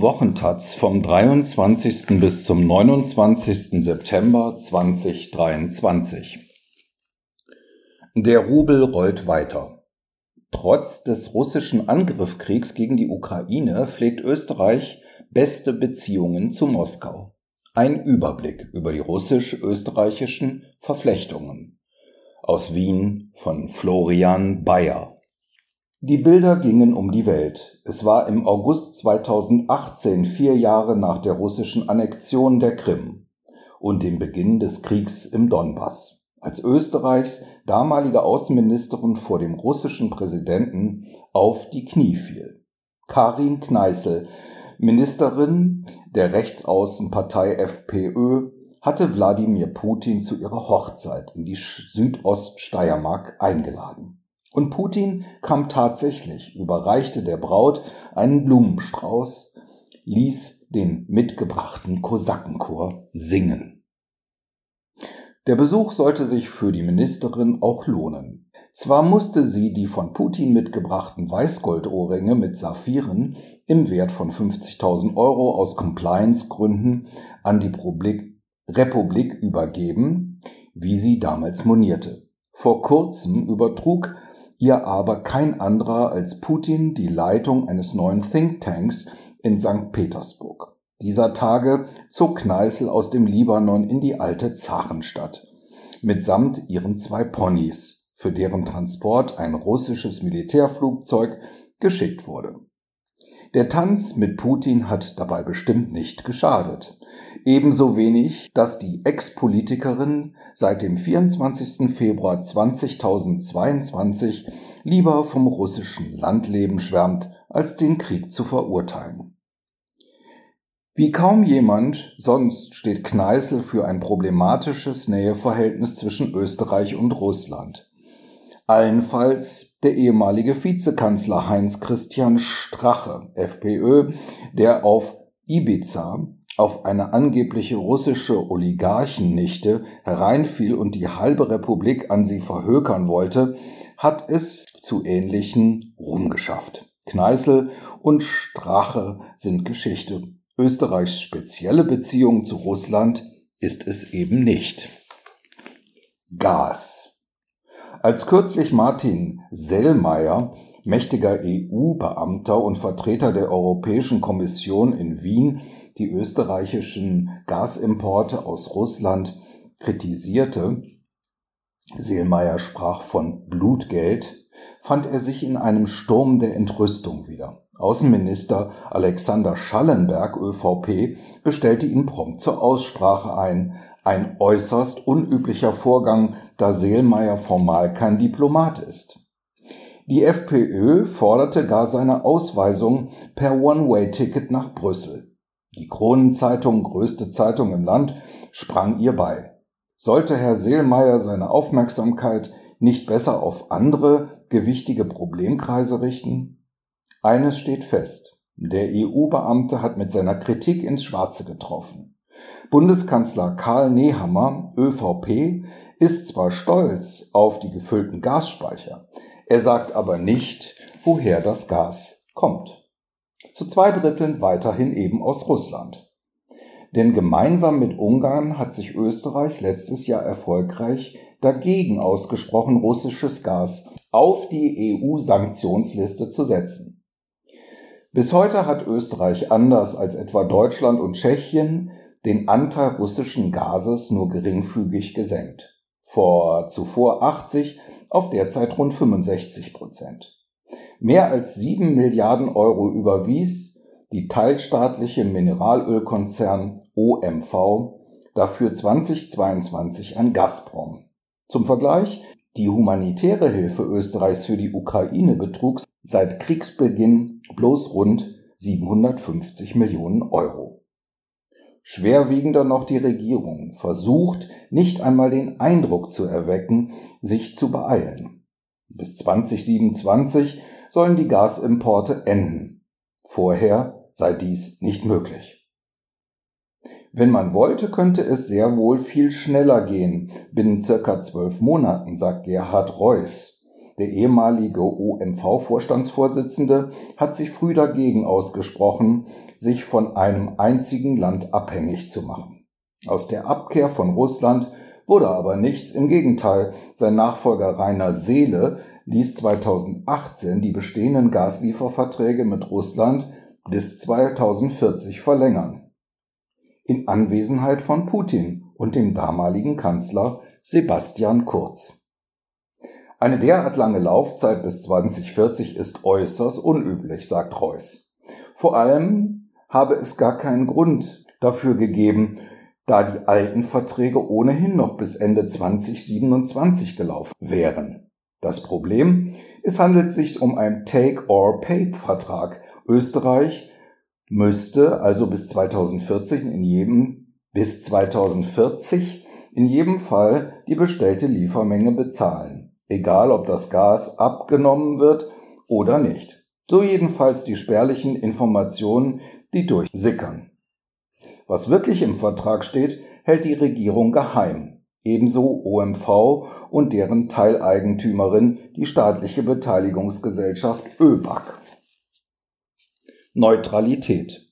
Wochentaz vom 23. bis zum 29. September 2023. Der Rubel rollt weiter. Trotz des russischen Angriffskriegs gegen die Ukraine pflegt Österreich beste Beziehungen zu Moskau. Ein Überblick über die russisch-österreichischen Verflechtungen. Aus Wien von Florian Bayer. Die Bilder gingen um die Welt. Es war im August 2018, vier Jahre nach der russischen Annexion der Krim und dem Beginn des Kriegs im Donbass, als Österreichs damalige Außenministerin vor dem russischen Präsidenten auf die Knie fiel. Karin Kneißl, Ministerin der Rechtsaußenpartei FPÖ, hatte Wladimir Putin zu ihrer Hochzeit in die Südoststeiermark eingeladen. Und Putin kam tatsächlich, überreichte der Braut einen Blumenstrauß, ließ den mitgebrachten Kosakenchor singen. Der Besuch sollte sich für die Ministerin auch lohnen. Zwar musste sie die von Putin mitgebrachten Weißgoldohrringe mit Saphiren im Wert von 50.000 Euro aus Compliance-Gründen an die Republik übergeben, wie sie damals monierte. Vor kurzem übertrug ihr aber kein anderer als Putin die Leitung eines neuen Thinktanks in St. Petersburg. Dieser Tage zog Kneißl aus dem Libanon in die alte Zachenstadt mitsamt ihren zwei Ponys, für deren Transport ein russisches Militärflugzeug geschickt wurde. Der Tanz mit Putin hat dabei bestimmt nicht geschadet. Ebenso wenig, dass die Ex-Politikerin seit dem 24. Februar 2022 lieber vom russischen Landleben schwärmt, als den Krieg zu verurteilen. Wie kaum jemand sonst steht Kneißl für ein problematisches Näheverhältnis zwischen Österreich und Russland. Allenfalls der ehemalige Vizekanzler Heinz Christian Strache, FPÖ, der auf Ibiza auf eine angebliche russische Oligarchennichte hereinfiel und die halbe Republik an sie verhökern wollte, hat es zu ähnlichen Ruhm geschafft. Kneißl und Strache sind Geschichte. Österreichs spezielle Beziehung zu Russland ist es eben nicht. Gas. Als kürzlich Martin Sellmeier, mächtiger EU-Beamter und Vertreter der Europäischen Kommission in Wien, die österreichischen Gasimporte aus Russland kritisierte, Seelmeier sprach von Blutgeld, fand er sich in einem Sturm der Entrüstung wieder. Außenminister Alexander Schallenberg, ÖVP, bestellte ihn prompt zur Aussprache ein. Ein äußerst unüblicher Vorgang, da Seelmeier formal kein Diplomat ist. Die FPÖ forderte gar seine Ausweisung per One-Way-Ticket nach Brüssel. Die Kronenzeitung, größte Zeitung im Land, sprang ihr bei. Sollte Herr Seelmeier seine Aufmerksamkeit nicht besser auf andere gewichtige Problemkreise richten? Eines steht fest. Der EU-Beamte hat mit seiner Kritik ins Schwarze getroffen. Bundeskanzler Karl Nehammer, ÖVP, ist zwar stolz auf die gefüllten Gasspeicher, er sagt aber nicht, woher das Gas kommt zu zwei Dritteln weiterhin eben aus Russland. Denn gemeinsam mit Ungarn hat sich Österreich letztes Jahr erfolgreich dagegen ausgesprochen, russisches Gas auf die EU-Sanktionsliste zu setzen. Bis heute hat Österreich anders als etwa Deutschland und Tschechien den Anteil russischen Gases nur geringfügig gesenkt. Vor zuvor 80 auf derzeit rund 65 Prozent. Mehr als sieben Milliarden Euro überwies die teilstaatliche Mineralölkonzern OMV dafür 2022 an Gazprom. Zum Vergleich, die humanitäre Hilfe Österreichs für die Ukraine betrug seit Kriegsbeginn bloß rund 750 Millionen Euro. Schwerwiegender noch die Regierung versucht nicht einmal den Eindruck zu erwecken, sich zu beeilen. Bis 2027 sollen die Gasimporte enden. Vorher sei dies nicht möglich. Wenn man wollte, könnte es sehr wohl viel schneller gehen, binnen circa zwölf Monaten, sagt Gerhard Reuss, der ehemalige OMV-Vorstandsvorsitzende, hat sich früh dagegen ausgesprochen, sich von einem einzigen Land abhängig zu machen. Aus der Abkehr von Russland wurde aber nichts, im Gegenteil, sein Nachfolger Rainer Seele ließ 2018 die bestehenden Gaslieferverträge mit Russland bis 2040 verlängern. In Anwesenheit von Putin und dem damaligen Kanzler Sebastian Kurz. Eine derart lange Laufzeit bis 2040 ist äußerst unüblich, sagt Reuß. Vor allem habe es gar keinen Grund dafür gegeben, da die alten Verträge ohnehin noch bis Ende 2027 gelaufen wären. Das Problem, es handelt sich um einen Take-or-Pay-Vertrag. Österreich müsste also bis 2040 in jedem, bis 2040 in jedem Fall die bestellte Liefermenge bezahlen, egal ob das Gas abgenommen wird oder nicht. So jedenfalls die spärlichen Informationen, die durchsickern. Was wirklich im Vertrag steht, hält die Regierung geheim. Ebenso OMV und deren Teileigentümerin, die staatliche Beteiligungsgesellschaft ÖBAG. Neutralität.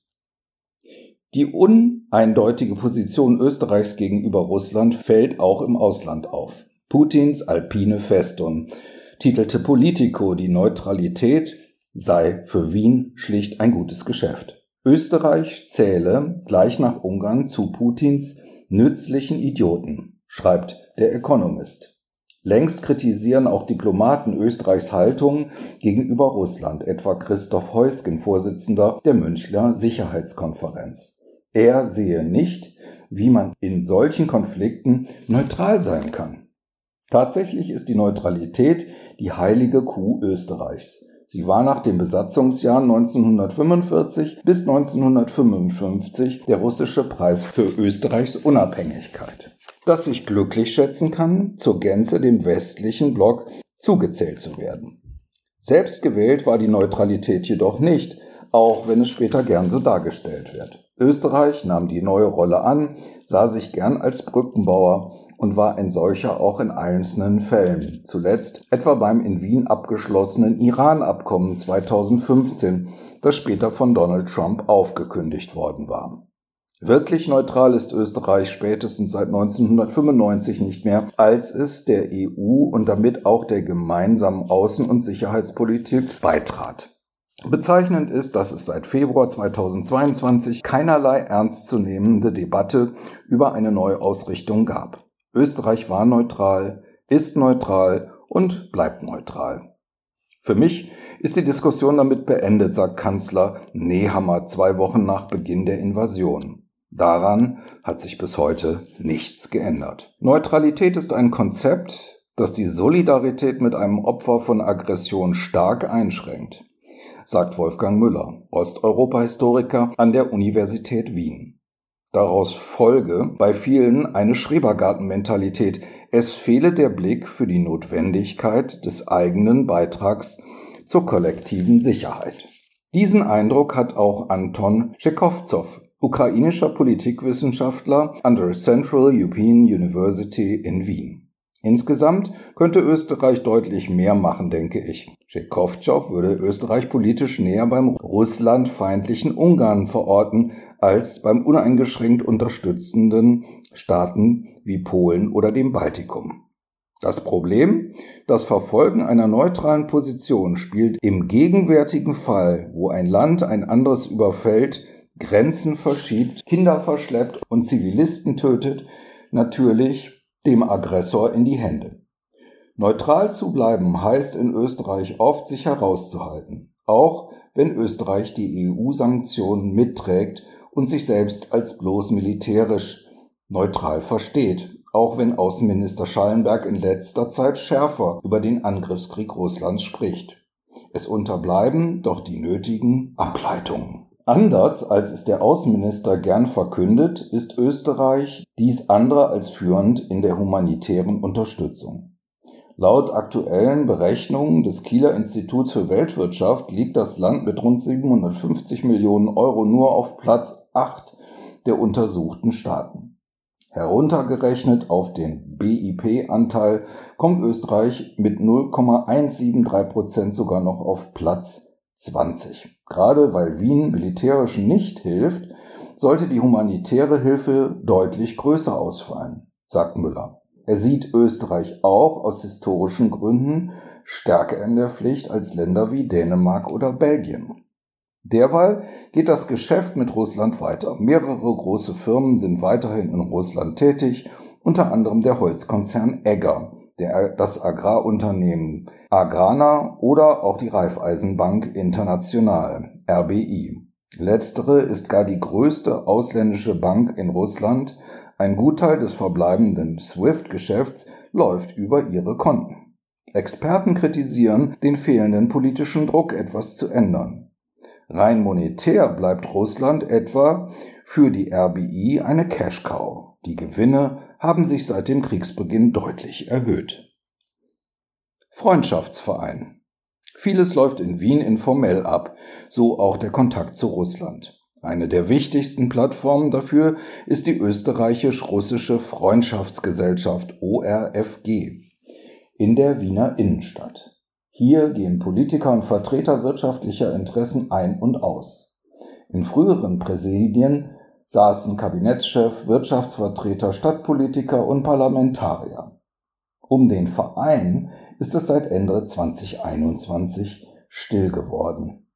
Die uneindeutige Position Österreichs gegenüber Russland fällt auch im Ausland auf. Putins alpine Festung titelte Politico, die Neutralität sei für Wien schlicht ein gutes Geschäft. Österreich zähle gleich nach Ungarn zu Putins nützlichen Idioten, schreibt der Economist. Längst kritisieren auch Diplomaten Österreichs Haltung gegenüber Russland, etwa Christoph Heusgen, Vorsitzender der Münchner Sicherheitskonferenz. Er sehe nicht, wie man in solchen Konflikten neutral sein kann. Tatsächlich ist die Neutralität die heilige Kuh Österreichs. Sie war nach dem Besatzungsjahr 1945 bis 1955 der russische Preis für Österreichs Unabhängigkeit. Das sich glücklich schätzen kann, zur Gänze dem westlichen Block zugezählt zu werden. Selbst gewählt war die Neutralität jedoch nicht, auch wenn es später gern so dargestellt wird. Österreich nahm die neue Rolle an, sah sich gern als Brückenbauer und war ein solcher auch in einzelnen Fällen. Zuletzt etwa beim in Wien abgeschlossenen Iran-Abkommen 2015, das später von Donald Trump aufgekündigt worden war. Wirklich neutral ist Österreich spätestens seit 1995 nicht mehr, als es der EU und damit auch der gemeinsamen Außen- und Sicherheitspolitik beitrat. Bezeichnend ist, dass es seit Februar 2022 keinerlei ernstzunehmende Debatte über eine Neuausrichtung gab. Österreich war neutral, ist neutral und bleibt neutral. Für mich ist die Diskussion damit beendet, sagt Kanzler Nehammer zwei Wochen nach Beginn der Invasion. Daran hat sich bis heute nichts geändert. Neutralität ist ein Konzept, das die Solidarität mit einem Opfer von Aggression stark einschränkt, sagt Wolfgang Müller, Osteuropa-Historiker an der Universität Wien. Daraus folge bei vielen eine Schrebergartenmentalität. Es fehle der Blick für die Notwendigkeit des eigenen Beitrags zur kollektiven Sicherheit. Diesen Eindruck hat auch Anton Tschekovzow, ukrainischer Politikwissenschaftler an der Central European University in Wien. Insgesamt könnte Österreich deutlich mehr machen, denke ich. Tschekovtschow würde Österreich politisch näher beim russlandfeindlichen Ungarn verorten, als beim uneingeschränkt unterstützenden Staaten wie Polen oder dem Baltikum. Das Problem, das Verfolgen einer neutralen Position spielt im gegenwärtigen Fall, wo ein Land ein anderes überfällt, Grenzen verschiebt, Kinder verschleppt und Zivilisten tötet, natürlich dem Aggressor in die Hände. Neutral zu bleiben heißt in Österreich oft sich herauszuhalten, auch wenn Österreich die EU-Sanktionen mitträgt und sich selbst als bloß militärisch neutral versteht, auch wenn Außenminister Schallenberg in letzter Zeit schärfer über den Angriffskrieg Russlands spricht. Es unterbleiben doch die nötigen Ableitungen. Anders als es der Außenminister gern verkündet, ist Österreich dies andere als führend in der humanitären Unterstützung. Laut aktuellen Berechnungen des Kieler Instituts für Weltwirtschaft liegt das Land mit rund 750 Millionen Euro nur auf Platz 8 der untersuchten Staaten. Heruntergerechnet auf den BIP-Anteil kommt Österreich mit 0,173 Prozent sogar noch auf Platz 20. Gerade weil Wien militärisch nicht hilft, sollte die humanitäre Hilfe deutlich größer ausfallen, sagt Müller. Er sieht Österreich auch aus historischen Gründen stärker in der Pflicht als Länder wie Dänemark oder Belgien. Derweil geht das Geschäft mit Russland weiter. Mehrere große Firmen sind weiterhin in Russland tätig, unter anderem der Holzkonzern Egger, der, das Agrarunternehmen Agrana oder auch die Raiffeisenbank International, RBI. Letztere ist gar die größte ausländische Bank in Russland. Ein Gutteil des verbleibenden SWIFT-Geschäfts läuft über ihre Konten. Experten kritisieren den fehlenden politischen Druck, etwas zu ändern. Rein monetär bleibt Russland etwa für die RBI eine Cash-Cow. Die Gewinne haben sich seit dem Kriegsbeginn deutlich erhöht. Freundschaftsverein. Vieles läuft in Wien informell ab, so auch der Kontakt zu Russland. Eine der wichtigsten Plattformen dafür ist die österreichisch-russische Freundschaftsgesellschaft ORFG in der Wiener Innenstadt. Hier gehen Politiker und Vertreter wirtschaftlicher Interessen ein und aus. In früheren Präsidien saßen Kabinettschef, Wirtschaftsvertreter, Stadtpolitiker und Parlamentarier. Um den Verein ist es seit Ende 2021 still geworden.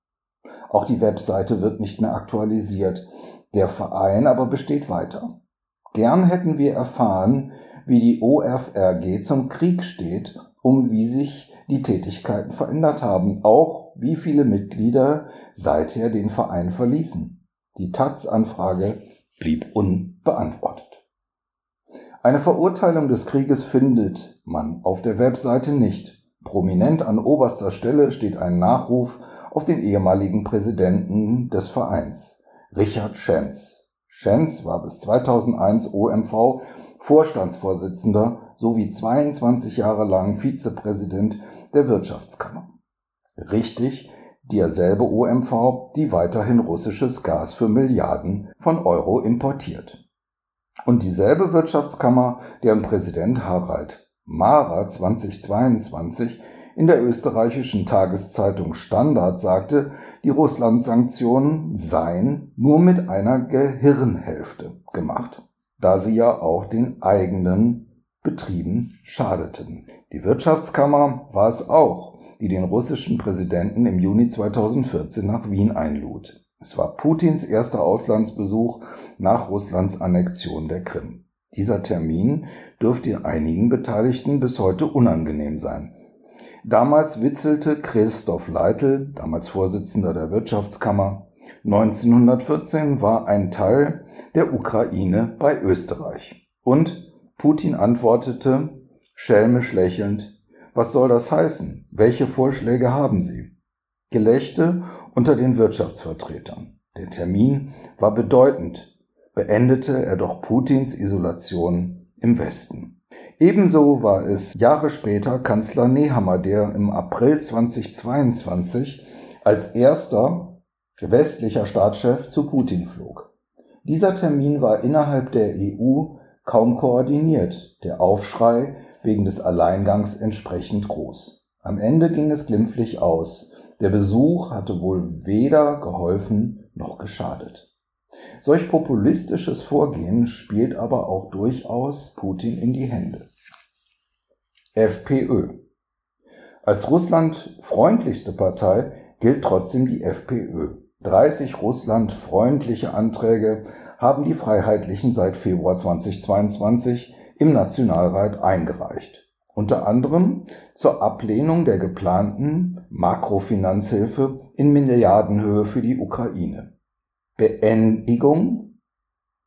Auch die Webseite wird nicht mehr aktualisiert, der Verein aber besteht weiter. Gern hätten wir erfahren, wie die OFRG zum Krieg steht, um wie sich die Tätigkeiten verändert haben, auch wie viele Mitglieder seither den Verein verließen. Die Taz-Anfrage blieb unbeantwortet. Eine Verurteilung des Krieges findet man auf der Webseite nicht. Prominent an oberster Stelle steht ein Nachruf auf den ehemaligen Präsidenten des Vereins, Richard Schenz. Schenz war bis 2001 OMV Vorstandsvorsitzender sowie 22 Jahre lang Vizepräsident der Wirtschaftskammer. Richtig, derselbe OMV, die weiterhin russisches Gas für Milliarden von Euro importiert. Und dieselbe Wirtschaftskammer, deren Präsident Harald Mara 2022 in der österreichischen Tageszeitung Standard sagte, die Russland-Sanktionen seien nur mit einer Gehirnhälfte gemacht, da sie ja auch den eigenen Betrieben schadeten. Die Wirtschaftskammer war es auch, die den russischen Präsidenten im Juni 2014 nach Wien einlud. Es war Putins erster Auslandsbesuch nach Russlands Annexion der Krim. Dieser Termin dürfte einigen Beteiligten bis heute unangenehm sein. Damals witzelte Christoph Leitl, damals Vorsitzender der Wirtschaftskammer, 1914 war ein Teil der Ukraine bei Österreich. Und Putin antwortete, schelmisch lächelnd, was soll das heißen? Welche Vorschläge haben Sie? Gelächte unter den Wirtschaftsvertretern. Der Termin war bedeutend, beendete er doch Putins Isolation im Westen. Ebenso war es Jahre später Kanzler Nehammer, der im April 2022 als erster westlicher Staatschef zu Putin flog. Dieser Termin war innerhalb der EU kaum koordiniert, der Aufschrei wegen des Alleingangs entsprechend groß. Am Ende ging es glimpflich aus. Der Besuch hatte wohl weder geholfen noch geschadet. Solch populistisches Vorgehen spielt aber auch durchaus Putin in die Hände. FPÖ. Als Russland freundlichste Partei gilt trotzdem die FPÖ. 30 Russland freundliche Anträge haben die Freiheitlichen seit Februar 2022 im Nationalrat eingereicht. Unter anderem zur Ablehnung der geplanten Makrofinanzhilfe in Milliardenhöhe für die Ukraine. Beendigung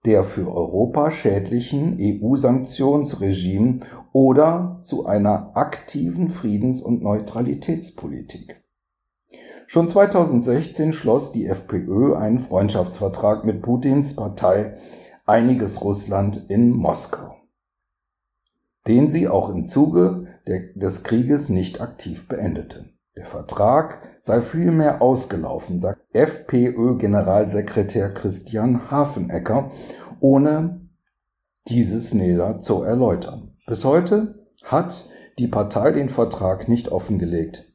der für Europa schädlichen EU-Sanktionsregime oder zu einer aktiven Friedens- und Neutralitätspolitik. Schon 2016 schloss die FPÖ einen Freundschaftsvertrag mit Putins Partei Einiges Russland in Moskau, den sie auch im Zuge des Krieges nicht aktiv beendete. Der Vertrag sei vielmehr ausgelaufen, sagt FPÖ-Generalsekretär Christian Hafenecker, ohne dieses näher zu erläutern. Bis heute hat die Partei den Vertrag nicht offengelegt.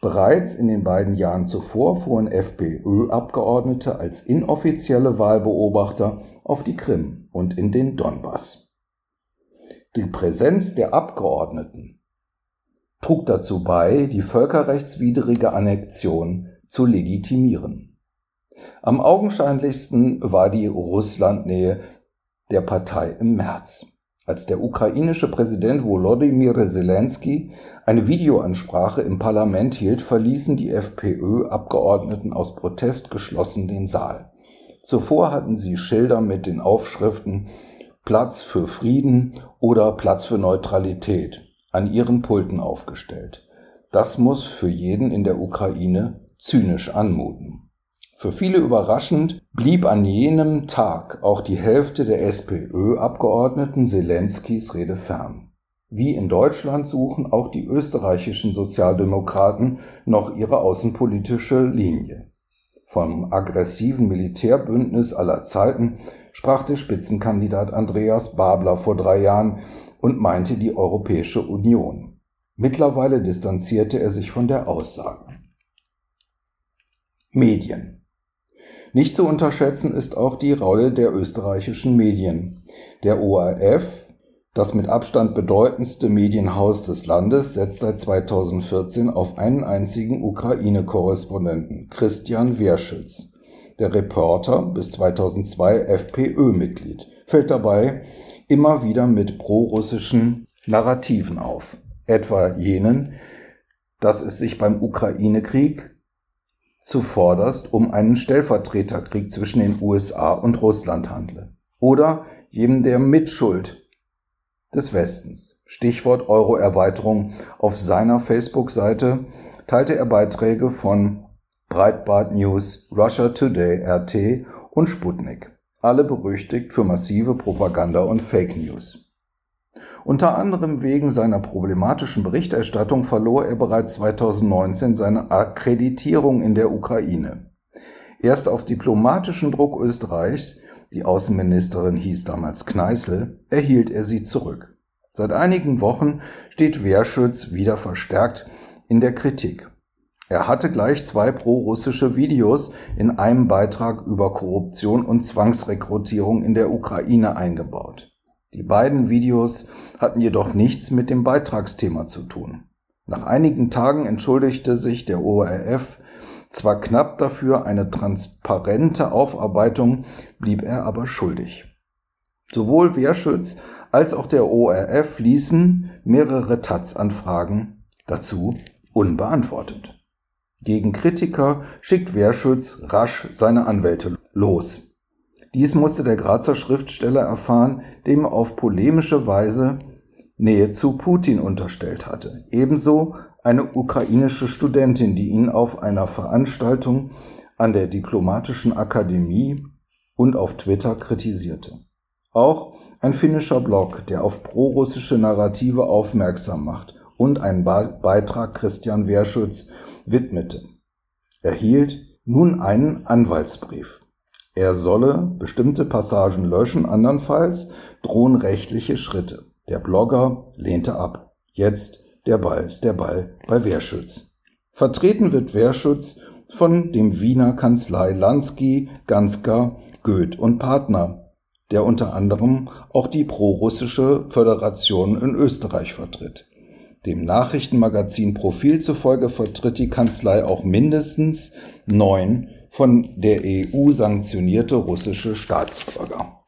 Bereits in den beiden Jahren zuvor fuhren FPÖ-Abgeordnete als inoffizielle Wahlbeobachter auf die Krim und in den Donbass. Die Präsenz der Abgeordneten trug dazu bei, die völkerrechtswidrige Annexion zu legitimieren. Am augenscheinlichsten war die Russlandnähe der Partei im März, als der ukrainische Präsident Volodymyr Zelensky eine Videoansprache im Parlament hielt, verließen die FPÖ-Abgeordneten aus Protest geschlossen den Saal. Zuvor hatten sie Schilder mit den Aufschriften Platz für Frieden oder Platz für Neutralität an ihren Pulten aufgestellt. Das muss für jeden in der Ukraine zynisch anmuten. Für viele überraschend blieb an jenem Tag auch die Hälfte der SPÖ-Abgeordneten Selenskys Rede fern. Wie in Deutschland suchen auch die österreichischen Sozialdemokraten noch ihre außenpolitische Linie. Vom aggressiven Militärbündnis aller Zeiten sprach der Spitzenkandidat Andreas Babler vor drei Jahren und meinte die Europäische Union. Mittlerweile distanzierte er sich von der Aussage. Medien nicht zu unterschätzen ist auch die Rolle der österreichischen Medien. Der ORF, das mit Abstand bedeutendste Medienhaus des Landes, setzt seit 2014 auf einen einzigen Ukraine-Korrespondenten, Christian Werschütz. Der Reporter, bis 2002 FPÖ-Mitglied, fällt dabei immer wieder mit prorussischen Narrativen auf, etwa jenen, dass es sich beim Ukraine-Krieg zuvorderst um einen Stellvertreterkrieg zwischen den USA und Russland handle. Oder jedem der Mitschuld des Westens. Stichwort Euro-Erweiterung. Auf seiner Facebook-Seite teilte er Beiträge von Breitbart News, Russia Today, RT und Sputnik. Alle berüchtigt für massive Propaganda und Fake News. Unter anderem wegen seiner problematischen Berichterstattung verlor er bereits 2019 seine Akkreditierung in der Ukraine. Erst auf diplomatischen Druck Österreichs, die Außenministerin hieß damals Kneißl, erhielt er sie zurück. Seit einigen Wochen steht Wehrschütz wieder verstärkt in der Kritik. Er hatte gleich zwei pro-russische Videos in einem Beitrag über Korruption und Zwangsrekrutierung in der Ukraine eingebaut. Die beiden Videos hatten jedoch nichts mit dem Beitragsthema zu tun. Nach einigen Tagen entschuldigte sich der ORF zwar knapp dafür, eine transparente Aufarbeitung blieb er aber schuldig. Sowohl Wehrschütz als auch der ORF ließen mehrere Taz-Anfragen dazu unbeantwortet. Gegen Kritiker schickt Wehrschütz rasch seine Anwälte los. Dies musste der Grazer Schriftsteller erfahren, dem auf polemische Weise Nähe zu Putin unterstellt hatte. Ebenso eine ukrainische Studentin, die ihn auf einer Veranstaltung an der Diplomatischen Akademie und auf Twitter kritisierte. Auch ein finnischer Blog, der auf prorussische Narrative aufmerksam macht und einen Beitrag Christian Wehrschütz widmete, erhielt nun einen Anwaltsbrief. Er solle bestimmte Passagen löschen, andernfalls drohen rechtliche Schritte. Der Blogger lehnte ab. Jetzt der Ball ist der Ball bei Wehrschütz. Vertreten wird Wehrschütz von dem Wiener Kanzlei Lansky, Ganska, Goeth und Partner, der unter anderem auch die prorussische Föderation in Österreich vertritt. Dem Nachrichtenmagazin Profil zufolge vertritt die Kanzlei auch mindestens neun von der EU sanktionierte russische Staatsbürger.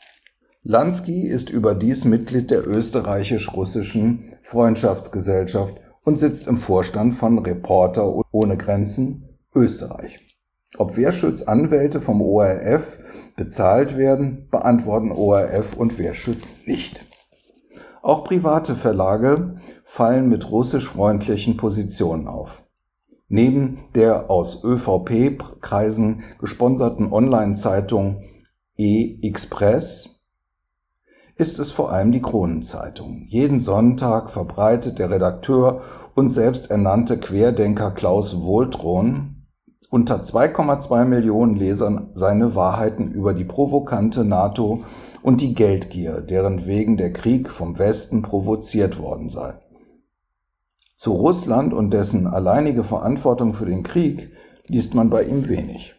Lansky ist überdies Mitglied der österreichisch-russischen Freundschaftsgesellschaft und sitzt im Vorstand von Reporter ohne Grenzen Österreich. Ob Wehrschütz Anwälte vom ORF bezahlt werden, beantworten ORF und Wehrschütz nicht. Auch private Verlage fallen mit russisch-freundlichen Positionen auf. Neben der aus ÖVP-Kreisen gesponserten Online-Zeitung E-Express ist es vor allem die Kronenzeitung. Jeden Sonntag verbreitet der Redakteur und selbsternannte Querdenker Klaus Wohltron unter 2,2 Millionen Lesern seine Wahrheiten über die provokante NATO und die Geldgier, deren wegen der Krieg vom Westen provoziert worden sei. Zu Russland und dessen alleinige Verantwortung für den Krieg liest man bei ihm wenig.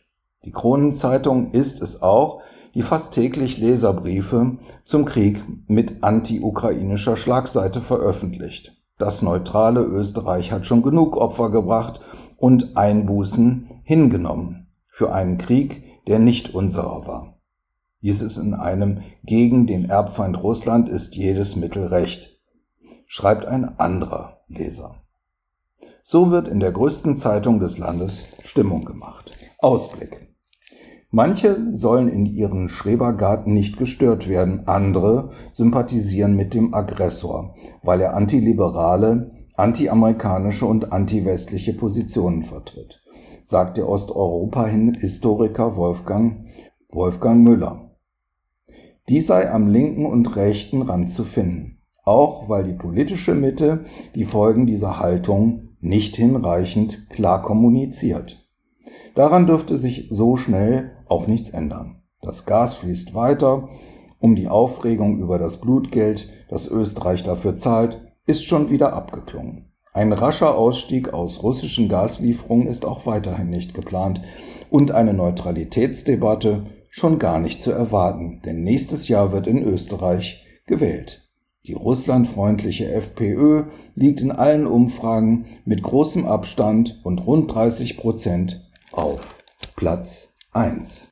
Die Kronenzeitung ist es auch, die fast täglich Leserbriefe zum Krieg mit anti-ukrainischer Schlagseite veröffentlicht. Das neutrale Österreich hat schon genug Opfer gebracht und Einbußen hingenommen für einen Krieg, der nicht unserer war. Dies ist in einem gegen den Erbfeind Russland ist jedes Mittel recht, schreibt ein anderer Leser. So wird in der größten Zeitung des Landes Stimmung gemacht. Ausblick. Manche sollen in ihren Schrebergarten nicht gestört werden, andere sympathisieren mit dem Aggressor, weil er antiliberale, antiamerikanische und antiwestliche Positionen vertritt, sagt der Osteuropa-Historiker Wolfgang, Wolfgang Müller. Dies sei am linken und rechten Rand zu finden, auch weil die politische Mitte die Folgen dieser Haltung nicht hinreichend klar kommuniziert. Daran dürfte sich so schnell auch nichts ändern. Das Gas fließt weiter, um die Aufregung über das Blutgeld, das Österreich dafür zahlt, ist schon wieder abgeklungen. Ein rascher Ausstieg aus russischen Gaslieferungen ist auch weiterhin nicht geplant und eine Neutralitätsdebatte schon gar nicht zu erwarten, denn nächstes Jahr wird in Österreich gewählt. Die russlandfreundliche FPÖ liegt in allen Umfragen mit großem Abstand und rund 30 Prozent auf Platz 1.